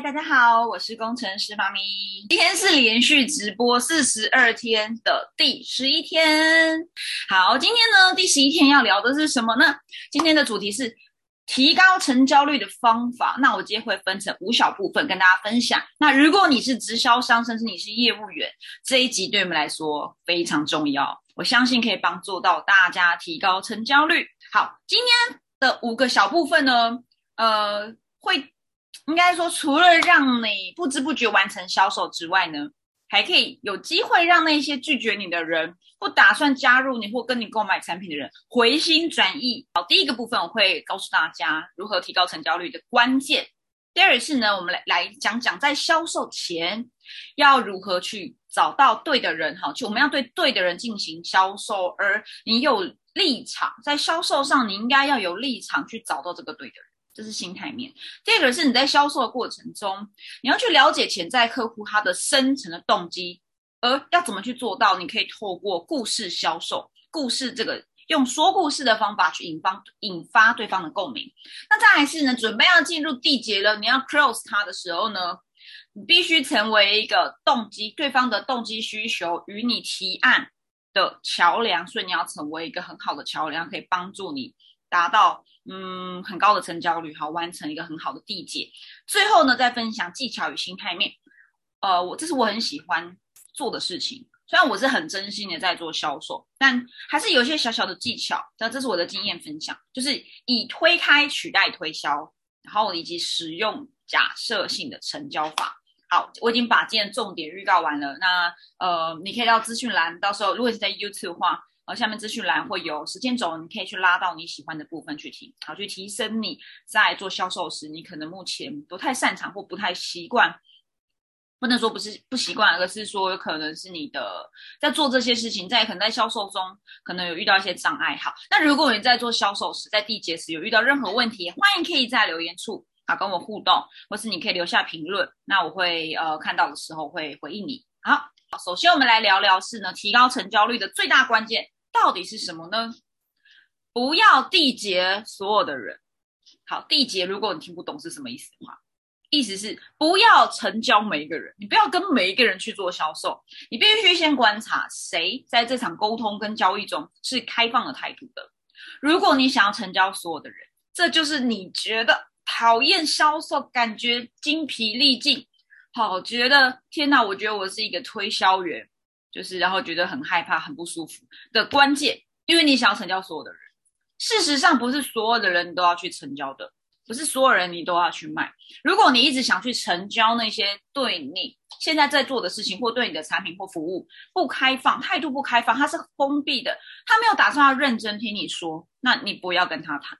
大家好，我是工程师妈咪。今天是连续直播四十二天的第十一天。好，今天呢第十一天要聊的是什么呢？今天的主题是提高成交率的方法。那我今天会分成五小部分跟大家分享。那如果你是直销商，甚至你是业务员，这一集对我们来说非常重要。我相信可以帮助到大家提高成交率。好，今天的五个小部分呢，呃，会。应该说，除了让你不知不觉完成销售之外呢，还可以有机会让那些拒绝你的人，不打算加入你或跟你购买产品的人回心转意。好，第一个部分我会告诉大家如何提高成交率的关键。第二是呢，我们来来讲讲在销售前要如何去找到对的人。哈，就我们要对对的人进行销售，而你有立场在销售上，你应该要有立场去找到这个对的人。这是心态面。第二个是你在销售的过程中，你要去了解潜在客户他的深层的动机，而要怎么去做到？你可以透过故事销售，故事这个用说故事的方法去引发引发对方的共鸣。那再来是呢，准备要进入缔结了，你要 close 他的时候呢，你必须成为一个动机，对方的动机需求与你提案的桥梁，所以你要成为一个很好的桥梁，可以帮助你达到。嗯，很高的成交率，好，完成一个很好的缔结。最后呢，再分享技巧与心态面。呃，我这是我很喜欢做的事情。虽然我是很真心的在做销售，但还是有一些小小的技巧。那这是我的经验分享，就是以推开取代推销，然后以及使用假设性的成交法。好，我已经把今天重点预告完了。那呃，你可以到资讯栏，到时候如果是在 YouTube 的话。然后下面资讯栏会有时间轴，你可以去拉到你喜欢的部分去听，好去提升你在做销售时，你可能目前不太擅长或不太习惯，不能说不是不习惯，而是说有可能是你的在做这些事情，在可能在销售中可能有遇到一些障碍。好，那如果你在做销售时，在缔结时有遇到任何问题，欢迎可以在留言处啊跟我互动，或是你可以留下评论，那我会呃看到的时候会回应你。好，首先我们来聊聊是呢提高成交率的最大关键。到底是什么呢？不要缔结所有的人。好，缔结，如果你听不懂是什么意思的话，意思是不要成交每一个人，你不要跟每一个人去做销售，你必须先观察谁在这场沟通跟交易中是开放的态度的。如果你想要成交所有的人，这就是你觉得讨厌销售，感觉精疲力尽，好，觉得天哪，我觉得我是一个推销员。就是，然后觉得很害怕、很不舒服的关键，因为你想要成交所有的人。事实上，不是所有的人都要去成交的，不是所有人你都要去卖。如果你一直想去成交那些对你现在在做的事情，或对你的产品或服务不开放、态度不开放，他是封闭的，他没有打算要认真听你说，那你不要跟他谈。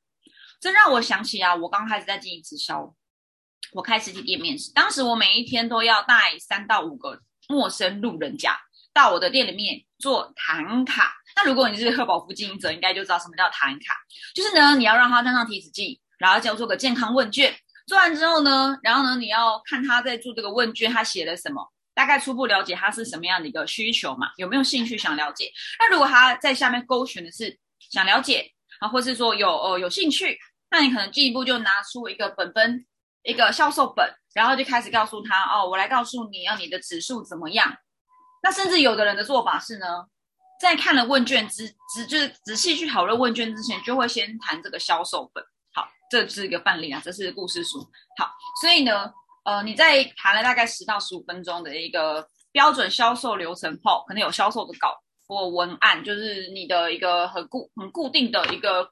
这让我想起啊，我刚开始在经营直销，我开实体店面试，当时我每一天都要带三到五个陌生路人甲。到我的店里面做谈卡，那如果你是贺宝福经营者，应该就知道什么叫谈卡，就是呢，你要让他登上提子计，然后叫做个健康问卷，做完之后呢，然后呢，你要看他在做这个问卷，他写了什么，大概初步了解他是什么样的一个需求嘛，有没有兴趣想了解？那如果他在下面勾选的是想了解啊，或是说有呃有兴趣，那你可能进一步就拿出一个本本，一个销售本，然后就开始告诉他哦，我来告诉你要你的指数怎么样。那甚至有的人的做法是呢，在看了问卷之之就是仔细去讨论问卷之前，就会先谈这个销售本。好，这是一个范例啊，这是故事书。好，所以呢，呃，你在谈了大概十到十五分钟的一个标准销售流程后，可能有销售的稿或文案，就是你的一个很固很固定的一个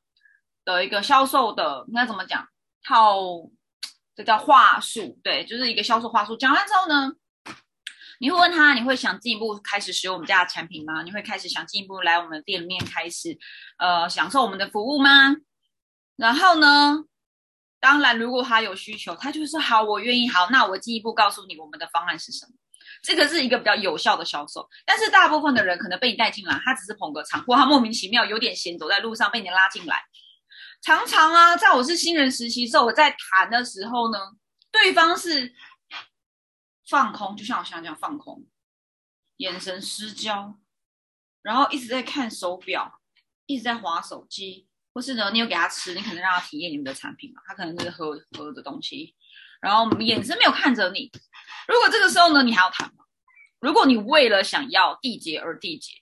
的一个销售的应该怎么讲套，这叫话术，对，就是一个销售话术。讲完之后呢？你会问他，你会想进一步开始使用我们家的产品吗？你会开始想进一步来我们的店面开始，呃，享受我们的服务吗？然后呢，当然，如果他有需求，他就说好，我愿意。好，那我进一步告诉你我们的方案是什么。这个是一个比较有效的销售。但是大部分的人可能被你带进来，他只是捧个场，或他莫名其妙有点闲，走在路上被你拉进来。常常啊，在我是新人实习时候，我在谈的时候呢，对方是。放空，就像我现在这样放空，眼神失焦，然后一直在看手表，一直在划手机，或是呢，你有给他吃，你可能让他体验你们的产品嘛，他可能是喝喝的东西，然后眼神没有看着你。如果这个时候呢，你还要谈？如果你为了想要缔结而缔结，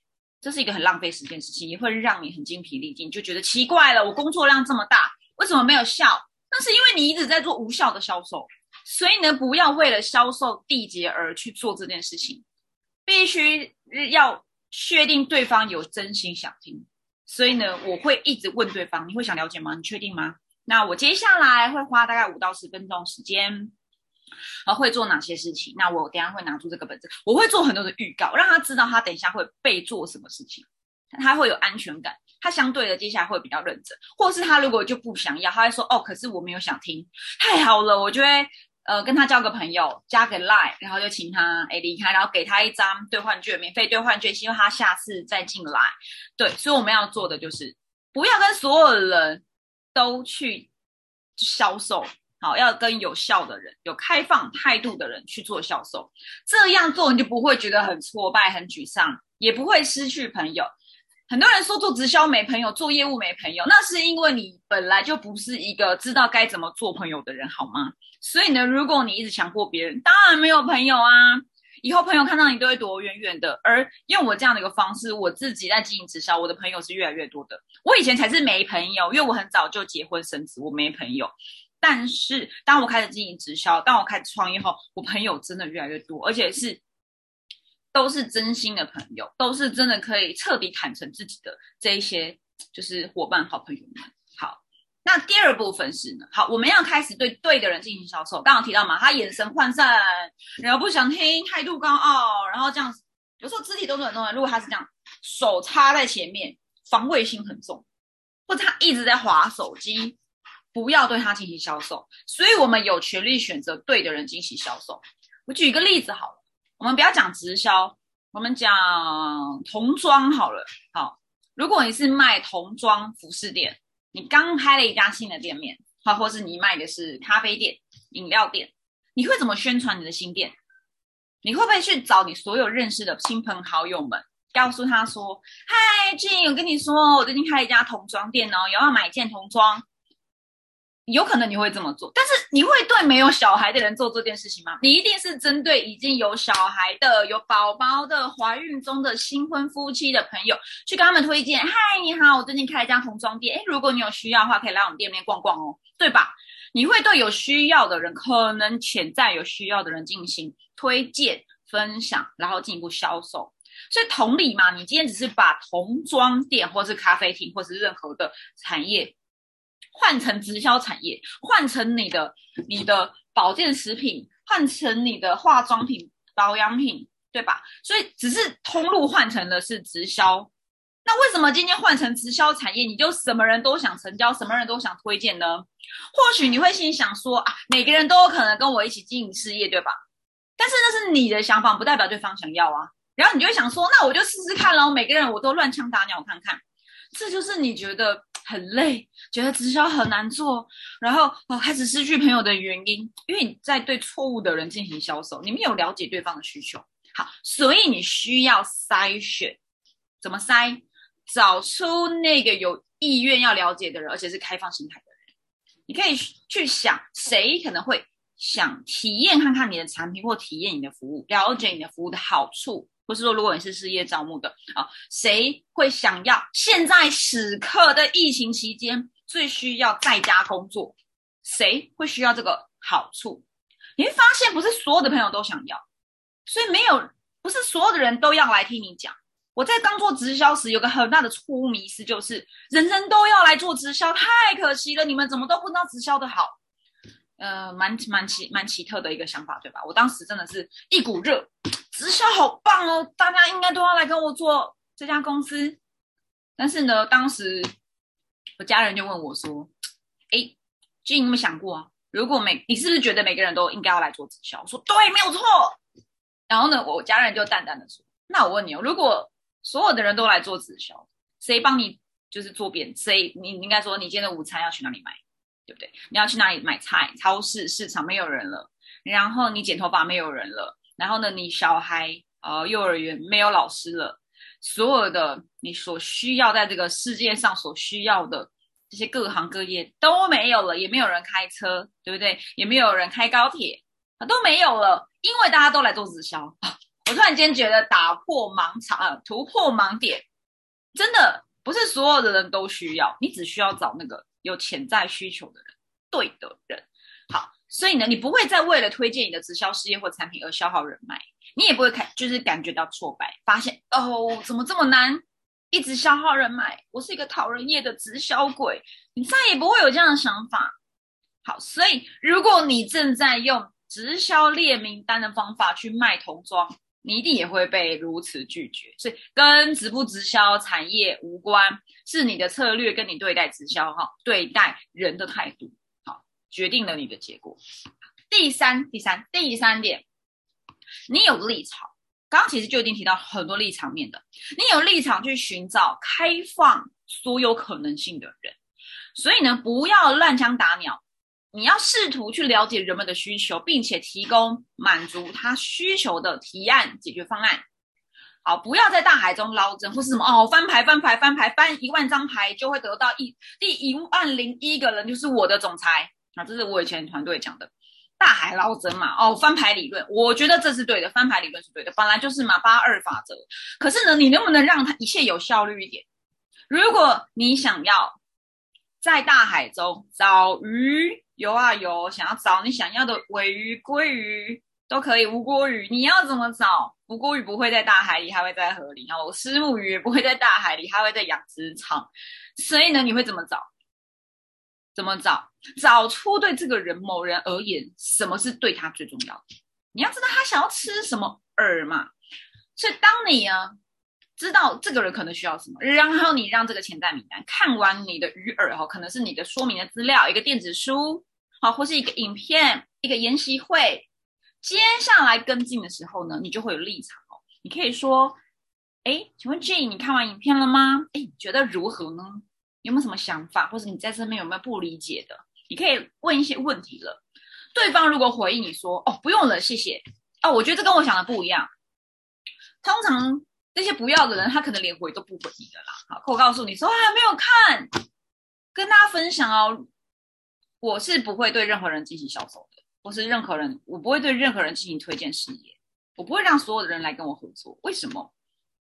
这是一个很浪费时间的事情，也会让你很精疲力尽，就觉得奇怪了。我工作量这么大，为什么没有效？那是因为你一直在做无效的销售。所以呢，不要为了销售缔结而去做这件事情，必须要确定对方有真心想听。所以呢，我会一直问对方：“你会想了解吗？你确定吗？”那我接下来会花大概五到十分钟时间，啊，会做哪些事情？那我等下会拿出这个本子，我会做很多的预告，让他知道他等一下会被做什么事情，他会有安全感，他相对的接下来会比较认真。或是他如果就不想要，他会说：“哦，可是我没有想听。”太好了，我就会呃跟他交个朋友，加个 line，然后就请他诶离开，然后给他一张兑换券，免费兑换券，希望他下次再进来。对，所以我们要做的就是不要跟所有人。都去销售，好，要跟有效的人、有开放态度的人去做销售，这样做你就不会觉得很挫败、很沮丧，也不会失去朋友。很多人说做直销没朋友，做业务没朋友，那是因为你本来就不是一个知道该怎么做朋友的人，好吗？所以呢，如果你一直强迫别人，当然没有朋友啊。以后朋友看到你都会躲远远的，而用我这样的一个方式，我自己在经营直销，我的朋友是越来越多的。我以前才是没朋友，因为我很早就结婚生子，我没朋友。但是当我开始经营直销，当我开始创业后，我朋友真的越来越多，而且是都是真心的朋友，都是真的可以彻底坦诚自己的这一些，就是伙伴、好朋友们。好那第二部分是呢，好，我们要开始对对的人进行销售。刚刚提到嘛，他眼神涣散，然后不想听，态度高傲，然后这样子，有时候肢体动作很重要。如果他是这样，手插在前面，防卫心很重，或者他一直在划手机，不要对他进行销售。所以我们有权利选择对的人进行销售。我举一个例子好了，我们不要讲直销，我们讲童装好了。好，如果你是卖童装服饰店。你刚开了一家新的店面，好，或是你卖的是咖啡店、饮料店，你会怎么宣传你的新店？你会不会去找你所有认识的亲朋好友们，告诉他说：“嗨，Jane，我跟你说，我最近开了一家童装店哦，有要买一件童装。”有可能你会这么做，但是你会对没有小孩的人做这件事情吗？你一定是针对已经有小孩的、有宝宝的、怀孕中的新婚夫妻的朋友，去跟他们推荐。嗨，你好，我最近开了一家童装店，诶，如果你有需要的话，可以来我们店面逛逛哦，对吧？你会对有需要的人，可能潜在有需要的人进行推荐、分享，然后进一步销售。所以同理嘛，你今天只是把童装店，或是咖啡厅，或是任何的产业。换成直销产业，换成你的你的保健食品，换成你的化妆品、保养品，对吧？所以只是通路换成的是直销。那为什么今天换成直销产业，你就什么人都想成交，什么人都想推荐呢？或许你会心想说啊，每个人都有可能跟我一起经营事业，对吧？但是那是你的想法，不代表对方想要啊。然后你就会想说，那我就试试看喽，每个人我都乱枪打鸟看看。这就是你觉得。很累，觉得直销很难做，然后哦开始失去朋友的原因，因为你在对错误的人进行销售，你没有了解对方的需求。好，所以你需要筛选，怎么筛？找出那个有意愿要了解的人，而且是开放心态的人。你可以去想，谁可能会想体验看看你的产品，或体验你的服务，了解你的服务的好处。或是说，如果你是事业招募的啊，谁会想要现在此刻的疫情期间最需要在家工作？谁会需要这个好处？你会发现，不是所有的朋友都想要，所以没有不是所有的人都要来听你讲。我在刚做直销时，有个很大的错误迷思，就是人人都要来做直销，太可惜了。你们怎么都不知道直销的好？呃，蛮蛮奇蛮奇特的一个想法，对吧？我当时真的是一股热。直销好棒哦，大家应该都要来跟我做这家公司。但是呢，当时我家人就问我说：“哎，君，你有没有想过啊？如果每你是不是觉得每个人都应该要来做直销？”我说：“对，没有错。”然后呢，我家人就淡淡的说：“那我问你哦，如果所有的人都来做直销，谁帮你就是做便？谁你应该说你今天的午餐要去哪里买，对不对？你要去哪里买菜？超市、市场没有人了，然后你剪头发没有人了。”然后呢，你小孩呃，幼儿园没有老师了，所有的你所需要在这个世界上所需要的这些各行各业都没有了，也没有人开车，对不对？也没有人开高铁，都没有了，因为大家都来做直销。我突然间觉得打破盲场，突破盲点，真的不是所有的人都需要，你只需要找那个有潜在需求的人，对的人。好，所以呢，你不会再为了推荐你的直销事业或产品而消耗人脉，你也不会看，就是感觉到挫败，发现哦，怎么这么难，一直消耗人脉，我是一个讨人厌的直销鬼，你再也不会有这样的想法。好，所以如果你正在用直销列名单的方法去卖童装，你一定也会被如此拒绝，所以跟直不直销产业无关，是你的策略跟你对待直销哈，对待人的态度，决定了你的结果。第三，第三，第三点，你有立场，刚刚其实就已经提到很多立场面的，你有立场去寻找开放所有可能性的人，所以呢，不要乱枪打鸟。你要试图去了解人们的需求，并且提供满足他需求的提案解决方案。好，不要在大海中捞针，或是什么哦，翻牌翻牌翻牌翻一万张牌就会得到一第一万零一个人就是我的总裁啊，这是我以前团队讲的大海捞针嘛。哦，翻牌理论，我觉得这是对的，翻牌理论是对的，本来就是嘛八二法则。可是呢，你能不能让它一切有效率一点？如果你想要在大海中找鱼。游啊游，想要找你想要的尾鱼、鲑鱼都可以，无锅鱼你要怎么找？无锅鱼不会在大海里，它会在河里。然后石目鱼也不会在大海里，它会在养殖场。所以呢，你会怎么找？怎么找？找出对这个人某人而言，什么是对他最重要的？你要知道他想要吃什么饵嘛。所以当你啊知道这个人可能需要什么，然后你让这个潜在名单看完你的鱼饵哈，可能是你的说明的资料，一个电子书。好，或是一个影片，一个研习会，接下来跟进的时候呢，你就会有立场哦。你可以说，哎，请问 J，你看完影片了吗？哎，觉得如何呢？有没有什么想法，或者你在这边有没有不理解的？你可以问一些问题了。对方如果回应你说，哦，不用了，谢谢。哦，我觉得这跟我想的不一样。通常那些不要的人，他可能连回都不回你的啦。好，我告诉你说，还没有看，跟大家分享哦。我是不会对任何人进行销售的，或是任何人，我不会对任何人进行推荐事业，我不会让所有的人来跟我合作。为什么？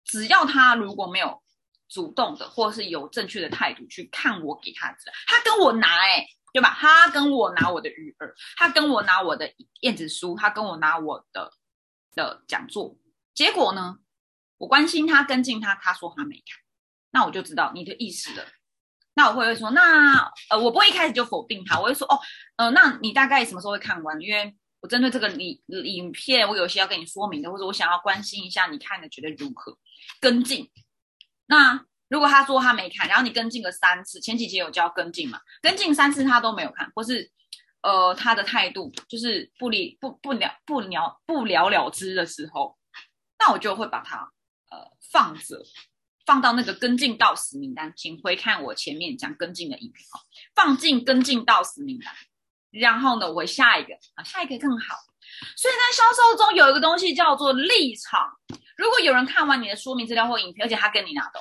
只要他如果没有主动的，或是有正确的态度去看我给他的，他跟我拿，哎，对吧？他跟我拿我的鱼饵，他跟我拿我的燕子书，他跟我拿我的的讲座，结果呢？我关心他，跟进他，他说他没看，那我就知道你的意思了。那我会会说，那呃，我不会一开始就否定他，我会说，哦，呃，那你大概什么时候会看完？因为我针对这个影影片，我有些要跟你说明的，或者我想要关心一下你看的觉得如何，跟进。那如果他说他没看，然后你跟进个三次，前几节有教跟进嘛？跟进三次他都没有看，或是呃他的态度就是不理不不了不了不了了之的时候，那我就会把它呃放着。放到那个跟进到死名单，请回看我前面讲跟进的影片哦。放进跟进到死名单，然后呢，我下一个啊，下一个更好。所以在销售中有一个东西叫做立场。如果有人看完你的说明资料或影片，而且他跟你拿的，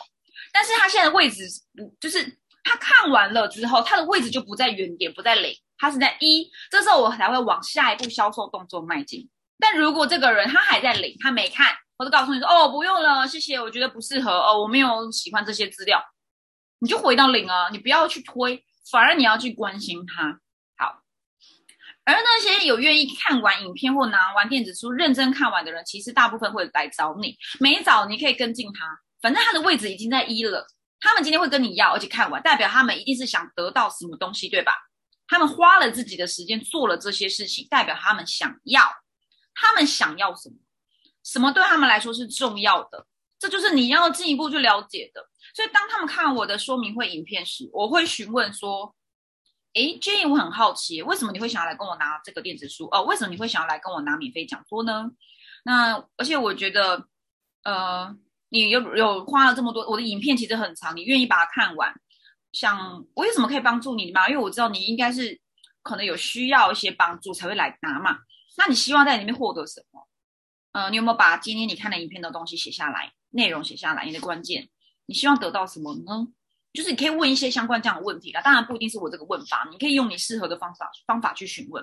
但是他现在的位置不就是他看完了之后，他的位置就不在原点，不在零，他是在一，这时候我才会往下一步销售动作迈进。但如果这个人他还在零，他没看。我就告诉你说，哦，不用了，谢谢，我觉得不适合，哦，我没有喜欢这些资料，你就回到零啊，你不要去推，反而你要去关心他。而那些有愿意看完影片或拿完电子书认真看完的人，其实大部分会来找你，没找你可以跟进他，反正他的位置已经在一了，他们今天会跟你要，而且看完，代表他们一定是想得到什么东西，对吧？他们花了自己的时间做了这些事情，代表他们想要，他们想要什么？什么对他们来说是重要的？这就是你要进一步去了解的。所以，当他们看我的说明会影片时，我会询问说：“诶 j a n e 我很好奇，为什么你会想要来跟我拿这个电子书？哦，为什么你会想要来跟我拿免费讲座呢？那而且我觉得，呃，你有有花了这么多，我的影片其实很长，你愿意把它看完，想我有什么可以帮助你吗？因为我知道你应该是可能有需要一些帮助才会来拿嘛。那你希望在里面获得什么？”嗯，你有没有把今天你看的影片的东西写下来，内容写下来？你的关键，你希望得到什么呢？就是你可以问一些相关这样的问题啦。当然不一定是我这个问法，你可以用你适合的方法方法去询问。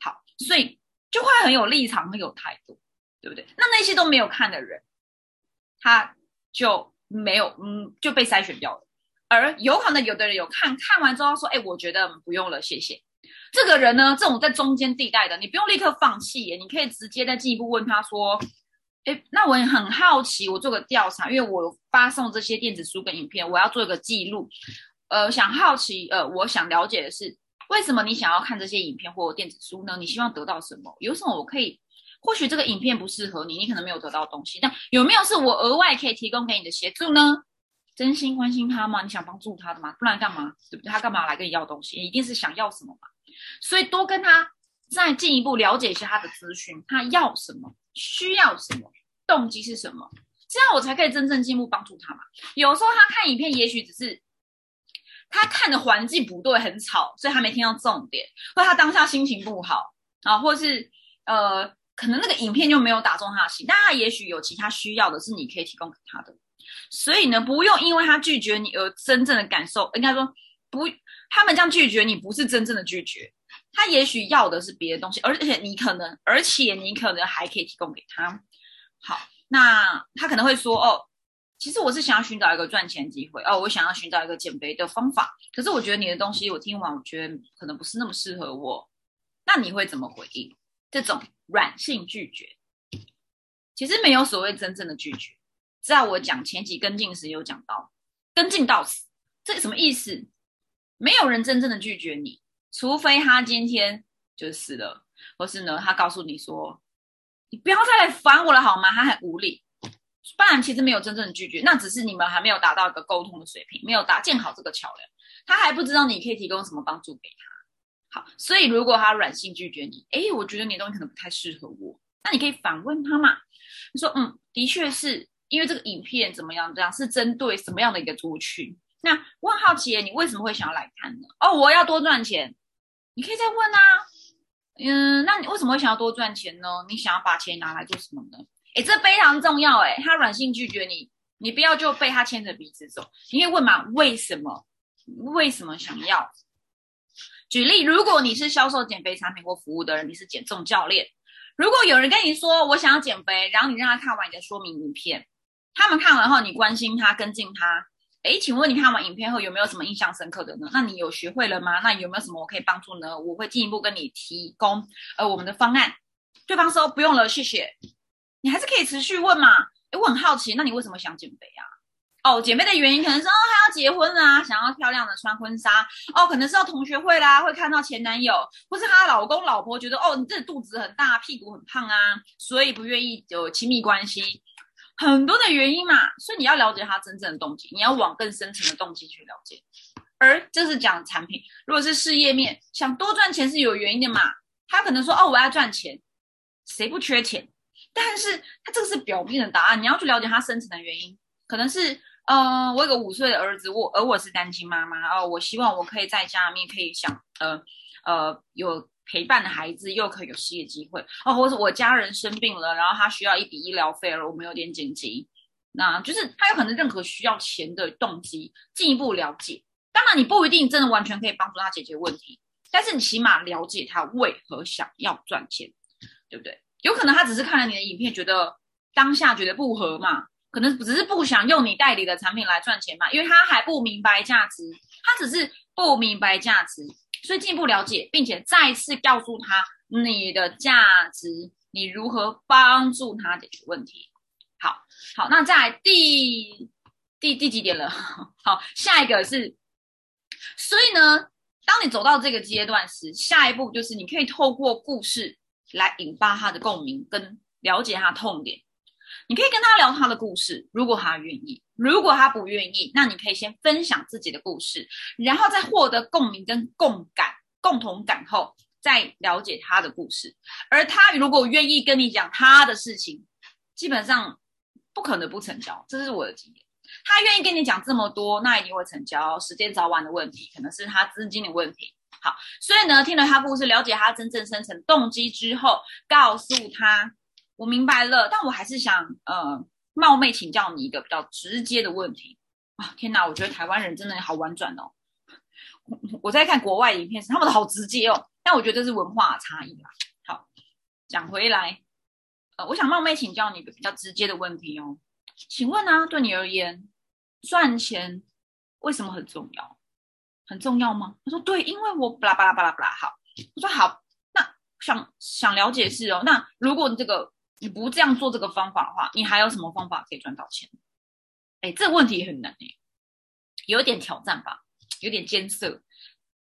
好，所以就会很有立场，很有态度，对不对？那那些都没有看的人，他就没有嗯就被筛选掉了。而有可能有的人有看看完之后说，哎，我觉得不用了，谢谢。这个人呢，这种在中间地带的，你不用立刻放弃，你可以直接再进一步问他说，哎，那我也很好奇，我做个调查，因为我发送这些电子书跟影片，我要做一个记录，呃，想好奇，呃，我想了解的是，为什么你想要看这些影片或电子书呢？你希望得到什么？有什么我可以？或许这个影片不适合你，你可能没有得到东西，但有没有是我额外可以提供给你的协助呢？真心关心他吗？你想帮助他的吗？不然干嘛？对不对？他干嘛来跟你要东西？一定是想要什么嘛？所以多跟他再进一步了解一下他的资讯，他要什么，需要什么，动机是什么，这样我才可以真正进一步帮助他嘛。有时候他看影片，也许只是他看的环境不对，很吵，所以他没听到重点，或他当下心情不好啊，或是呃，可能那个影片就没有打中他的心，但他也许有其他需要的，是你可以提供给他的。所以呢，不用因为他拒绝你而真正的感受，应该说不，他们这样拒绝你不是真正的拒绝，他也许要的是别的东西，而且你可能，而且你可能还可以提供给他。好，那他可能会说，哦，其实我是想要寻找一个赚钱机会，哦，我想要寻找一个减肥的方法，可是我觉得你的东西我听完，我觉得可能不是那么适合我，那你会怎么回应？这种软性拒绝，其实没有所谓真正的拒绝。在我讲前几跟进时有讲到，跟进到此，这什么意思？没有人真正的拒绝你，除非他今天就死了，或是呢，他告诉你说，你不要再来烦我了好吗？他很无力，不然其实没有真正的拒绝，那只是你们还没有达到一个沟通的水平，没有搭建好这个桥梁，他还不知道你可以提供什么帮助给他。好，所以如果他软性拒绝你，诶，我觉得你的东西可能不太适合我，那你可以反问他嘛？你说，嗯，的确是。因为这个影片怎么样？这样是针对什么样的一个族群？那我很好奇，你为什么会想要来看呢？哦，我要多赚钱。你可以再问啊。嗯，那你为什么会想要多赚钱呢？你想要把钱拿来做什么呢？诶，这非常重要。诶，他软性拒绝你，你不要就被他牵着鼻子走。你可以问嘛？为什么？为什么想要？举例，如果你是销售减肥产品或服务的人，你是减重教练。如果有人跟你说我想要减肥，然后你让他看完你的说明影片。他们看完后，你关心他，跟进他。诶，请问你看完影片后有没有什么印象深刻的呢？那你有学会了吗？那有没有什么我可以帮助呢？我会进一步跟你提供呃我们的方案。对方说不用了，谢谢。你还是可以持续问嘛。诶，我很好奇，那你为什么想减肥啊？哦，减肥的原因可能是哦，她要结婚啦，想要漂亮的穿婚纱。哦，可能是要同学会啦，会看到前男友，或是她老公老婆觉得哦，你这肚子很大，屁股很胖啊，所以不愿意有亲密关系。很多的原因嘛，所以你要了解他真正的动机，你要往更深层的动机去了解。而这是讲产品，如果是事业面，想多赚钱是有原因的嘛。他可能说哦，我要赚钱，谁不缺钱？但是他这个是表面的答案，你要去了解他深层的原因。可能是呃，我有个五岁的儿子，我而我是单亲妈妈哦，我希望我可以在家里面可以想呃呃有。陪伴的孩子又可以有事业机会哦，或者我家人生病了，然后他需要一笔医疗费了，我们有点紧急，那就是他有可能任何需要钱的动机，进一步了解。当然，你不一定真的完全可以帮助他解决问题，但是你起码了解他为何想要赚钱，对不对？有可能他只是看了你的影片，觉得当下觉得不合嘛，可能只是不想用你代理的产品来赚钱嘛，因为他还不明白价值，他只是不明白价值。所以进一步了解，并且再次告诉他你的价值，你如何帮助他解决问题。好，好，那在第第第几点了？好，下一个是，所以呢，当你走到这个阶段时，下一步就是你可以透过故事来引发他的共鸣，跟了解他痛点。你可以跟他聊他的故事，如果他愿意；如果他不愿意，那你可以先分享自己的故事，然后再获得共鸣跟共感、共同感后，再了解他的故事。而他如果愿意跟你讲他的事情，基本上不可能不成交，这是我的经验。他愿意跟你讲这么多，那一定会成交。时间早晚的问题，可能是他资金的问题。好，所以呢，听了他故事，了解他真正深层动机之后，告诉他。我明白了，但我还是想呃冒昧请教你一个比较直接的问题。啊，天哪！我觉得台湾人真的好婉转哦。我我在看国外影片时，他们都好直接哦。但我觉得这是文化差异啦。好，讲回来，呃，我想冒昧请教你一个比较直接的问题哦。请问呢，对你而言，赚钱为什么很重要？很重要吗？他说对，因为我巴拉巴拉巴拉巴拉。好，我说好，那想想了解是哦。那如果你这个你不这样做这个方法的话，你还有什么方法可以赚到钱？哎，这个问题很难哎，有点挑战吧，有点艰涩。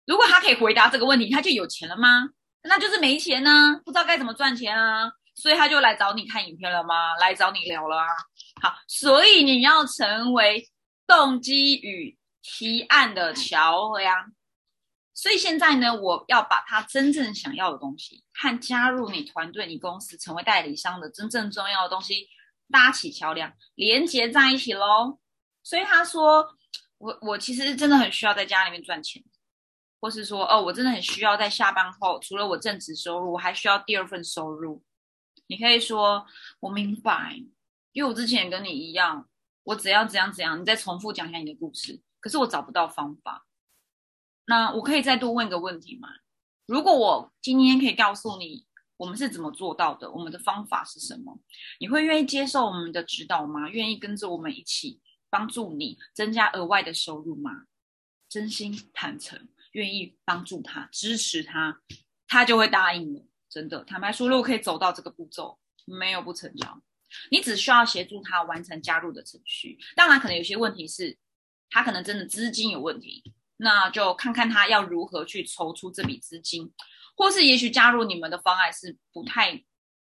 如果他可以回答这个问题，他就有钱了吗？那就是没钱呢，不知道该怎么赚钱啊，所以他就来找你看影片了吗？来找你聊了啊。好，所以你要成为动机与提案的桥梁。所以现在呢，我要把他真正想要的东西和加入你团队、你公司成为代理商的真正重要的东西。搭起桥梁，连接在一起喽。所以他说：“我我其实真的很需要在家里面赚钱，或是说，哦，我真的很需要在下班后，除了我正职收入，我还需要第二份收入。”你可以说：“我明白，因为我之前也跟你一样，我怎样怎样怎样。”你再重复讲一下你的故事，可是我找不到方法。那我可以再多问一个问题吗？如果我今天可以告诉你。我们是怎么做到的？我们的方法是什么？你会愿意接受我们的指导吗？愿意跟着我们一起帮助你增加额外的收入吗？真心坦诚，愿意帮助他，支持他，他就会答应你。真的，坦白说，如果可以走到这个步骤，没有不成交。你只需要协助他完成加入的程序。当然，可能有些问题是，他可能真的资金有问题，那就看看他要如何去筹出这笔资金。或是也许加入你们的方案是不太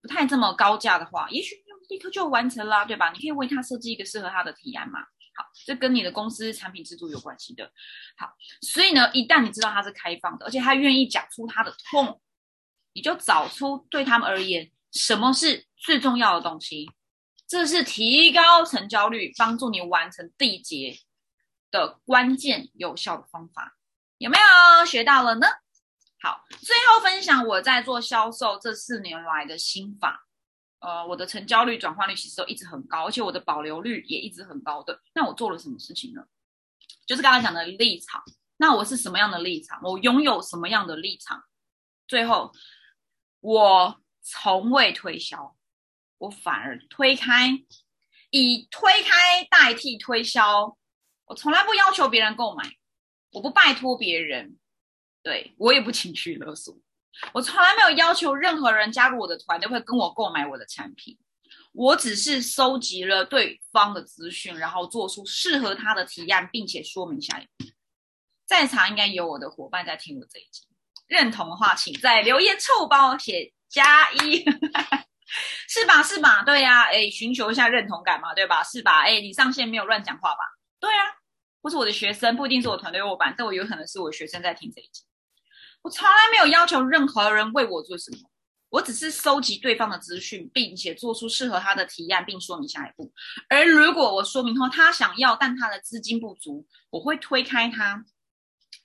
不太这么高价的话，也许立刻就完成啦，对吧？你可以为他设计一个适合他的提案嘛。好，这跟你的公司产品制度有关系的。好，所以呢，一旦你知道他是开放的，而且他愿意讲出他的痛，你就找出对他们而言什么是最重要的东西，这是提高成交率、帮助你完成缔结的关键有效的方法。有没有学到了呢？好，最后分享我在做销售这四年来的心法。呃，我的成交率、转换率其实都一直很高，而且我的保留率也一直很高的。那我做了什么事情呢？就是刚刚讲的立场。那我是什么样的立场？我拥有什么样的立场？最后，我从未推销，我反而推开，以推开代替推销。我从来不要求别人购买，我不拜托别人。对我也不情绪勒索，我从来没有要求任何人加入我的团队会跟我购买我的产品，我只是收集了对方的资讯，然后做出适合他的提案，并且说明下一步。在场应该有我的伙伴在听我这一集，认同的话，请在留言处帮我写加一，是吧？是吧？对呀，哎，寻求一下认同感嘛，对吧？是吧？哎，你上线没有乱讲话吧？对啊，或是我的学生，不一定是我团队伙伴，但我有可能是我学生在听这一集。我从来没有要求任何人为我做什么，我只是收集对方的资讯，并且做出适合他的提案，并说明下一步。而如果我说明后他想要，但他的资金不足，我会推开他，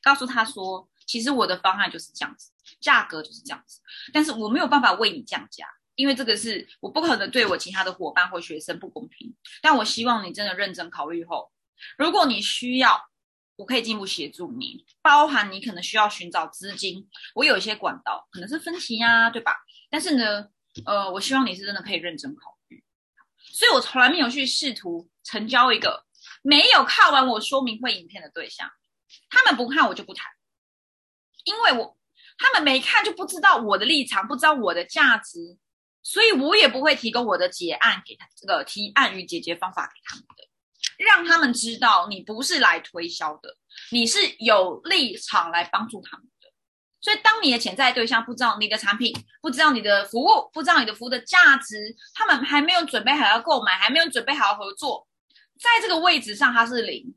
告诉他说：“其实我的方案就是这样子，价格就是这样子，但是我没有办法为你降价，因为这个是我不可能对我其他的伙伴或学生不公平。但我希望你真的认真考虑后，如果你需要。”我可以进一步协助你，包含你可能需要寻找资金，我有一些管道，可能是分期呀，对吧？但是呢，呃，我希望你是真的可以认真考虑。所以我从来没有去试图成交一个没有看完我说明会影片的对象，他们不看我就不谈，因为我他们没看就不知道我的立场，不知道我的价值，所以我也不会提供我的结案给他这个提案与解决方法给他们的。让他们知道你不是来推销的，你是有立场来帮助他们的。所以，当你的潜在对象不知道你的产品，不知道你的服务，不知道你的服务的价值，他们还没有准备好要购买，还没有准备好合作，在这个位置上他是零。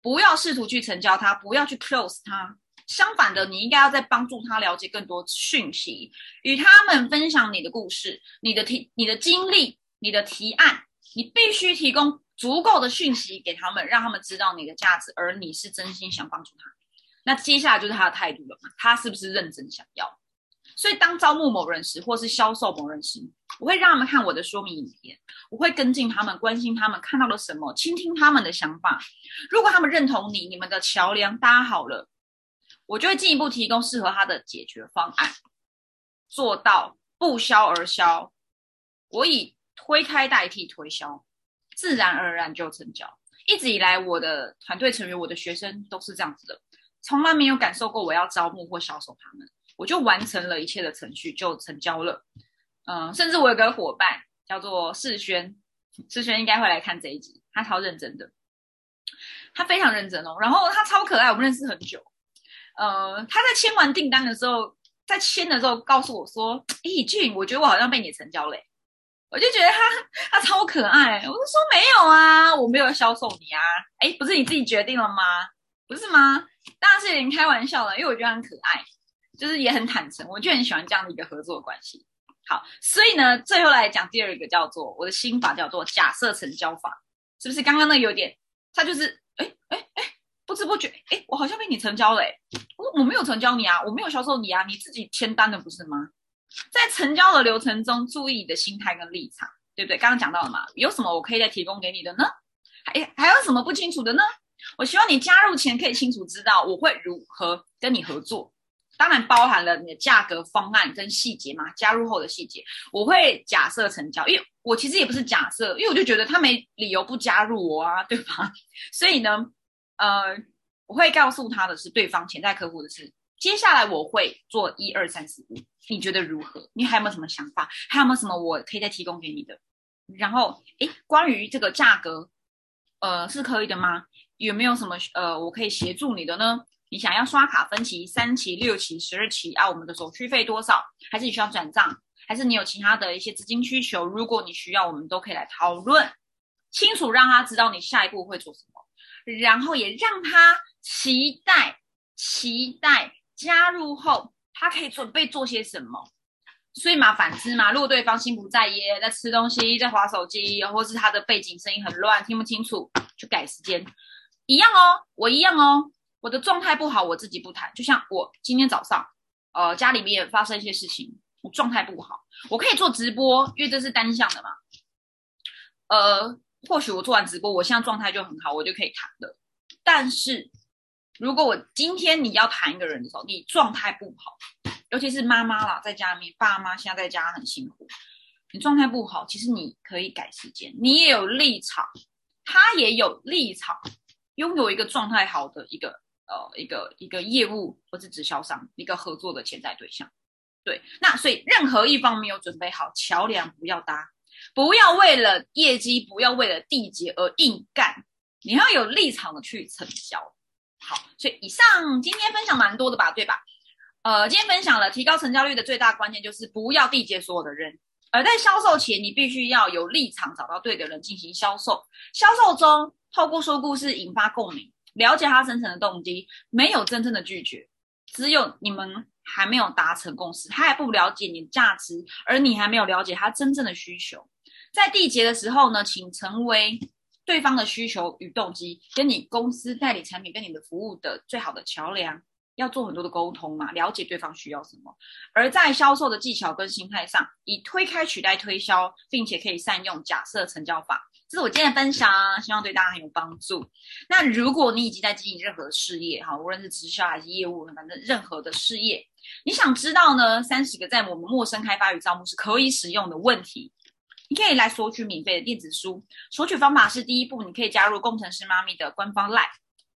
不要试图去成交他，不要去 close 他。相反的，你应该要在帮助他了解更多讯息，与他们分享你的故事、你的提、你的经历、你的提案。你必须提供。足够的讯息给他们，让他们知道你的价值，而你是真心想帮助他。那接下来就是他的态度了嘛？他是不是认真想要？所以当招募某人时，或是销售某人时，我会让他们看我的说明影片，我会跟进他们，关心他们看到了什么，倾听他们的想法。如果他们认同你，你们的桥梁搭好了，我就会进一步提供适合他的解决方案，做到不销而销。我以推开代替推销，自然而然就成交。一直以来，我的团队成员、我的学生都是这样子的，从来没有感受过我要招募或销售他们，我就完成了一切的程序，就成交了。嗯，甚至我有个伙伴叫做世轩，世轩应该会来看这一集，他超认真的，他非常认真哦，然后他超可爱，我们认识很久。呃，他在签完订单的时候，在签的时候告诉我说：“咦，俊，我觉得我好像被你成交嘞。”我就觉得他他超可爱，我就说没有啊，我没有销售你啊，哎，不是你自己决定了吗？不是吗？当然是有点开玩笑了，因为我觉得很可爱，就是也很坦诚，我就很喜欢这样的一个合作关系。好，所以呢，最后来讲第二个叫做我的心法，叫做假设成交法，是不是？刚刚那有点，他就是，哎哎哎，不知不觉，哎，我好像被你成交了，哎，我我没有成交你啊，我没有销售你啊，你自己签单的不是吗？在成交的流程中，注意你的心态跟立场，对不对？刚刚讲到了嘛，有什么我可以再提供给你的呢？还还有什么不清楚的呢？我希望你加入前可以清楚知道我会如何跟你合作。当然包含了你的价格方案跟细节嘛，加入后的细节，我会假设成交，因为我其实也不是假设，因为我就觉得他没理由不加入我啊，对吧？所以呢，呃，我会告诉他的是对方潜在客户的是，接下来我会做一二三四五，你觉得如何？你还有没有什么想法？还有没有什么我可以再提供给你的？然后，诶，关于这个价格，呃，是可以的吗？有没有什么呃，我可以协助你的呢？你想要刷卡分期三期、六期、十二期啊？我们的手续费多少？还是你需要转账？还是你有其他的一些资金需求？如果你需要，我们都可以来讨论清楚，让他知道你下一步会做什么，然后也让他期待、期待加入后他可以准备做些什么。所以嘛，反之嘛，如果对方心不在焉，在吃东西、在划手机，或是他的背景声音很乱，听不清楚，就改时间，一样哦，我一样哦。我的状态不好，我自己不谈。就像我今天早上，呃，家里面发生一些事情，我状态不好，我可以做直播，因为这是单向的嘛。呃，或许我做完直播，我现在状态就很好，我就可以谈了。但是，如果我今天你要谈一个人的时候，你状态不好，尤其是妈妈啦，在家里面，爸妈现在在家很辛苦，你状态不好，其实你可以改时间，你也有立场，他也有立场，拥有一个状态好的一个。呃，一个一个业务或是直销商，一个合作的潜在对象，对，那所以任何一方没有准备好，桥梁不要搭，不要为了业绩，不要为了缔结而硬干，你要有立场的去成交。好，所以以上今天分享蛮多的吧，对吧？呃，今天分享了提高成交率的最大关键就是不要缔结所有的人，而在销售前，你必须要有立场，找到对的人进行销售。销售中，透过说故事引发共鸣。了解他深层的动机，没有真正的拒绝，只有你们还没有达成共识，他还不了解你的价值，而你还没有了解他真正的需求。在缔结的时候呢，请成为对方的需求与动机，跟你公司代理产品跟你的服务的最好的桥梁，要做很多的沟通嘛，了解对方需要什么。而在销售的技巧跟心态上，以推开取代推销，并且可以善用假设成交法。这是我今天的分享，希望对大家很有帮助。那如果你已经在经营任何事业，哈，无论是直销还是业务，反正任何的事业，你想知道呢？三十个在我们陌生开发与招募是可以使用的问题，你可以来索取免费的电子书。索取方法是：第一步，你可以加入工程师妈咪的官方 Live，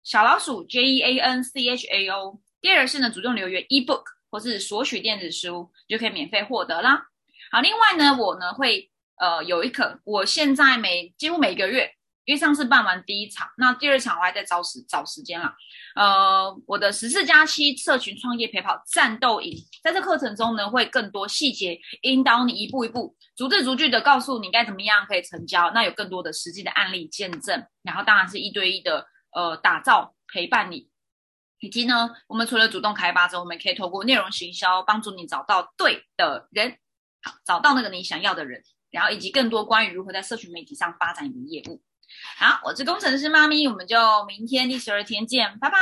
小老鼠 J E A N C H A O；第二是呢，主动留言 eBook 或是索取电子书，就可以免费获得啦。好，另外呢，我呢会。呃，有一可，我现在每几乎每个月，因为上次办完第一场，那第二场我还在找时找时间了。呃，我的十四加七社群创业陪跑战斗营，在这课程中呢，会更多细节引导你一步一步，逐字逐句的告诉你该怎么样可以成交。那有更多的实际的案例见证，然后当然是一对一的呃打造陪伴你，以及呢，我们除了主动开发之后，我们可以透过内容行销帮助你找到对的人，好，找到那个你想要的人。然后以及更多关于如何在社群媒体上发展你的业务。好，我是工程师妈咪，我们就明天第十二天见，拜拜。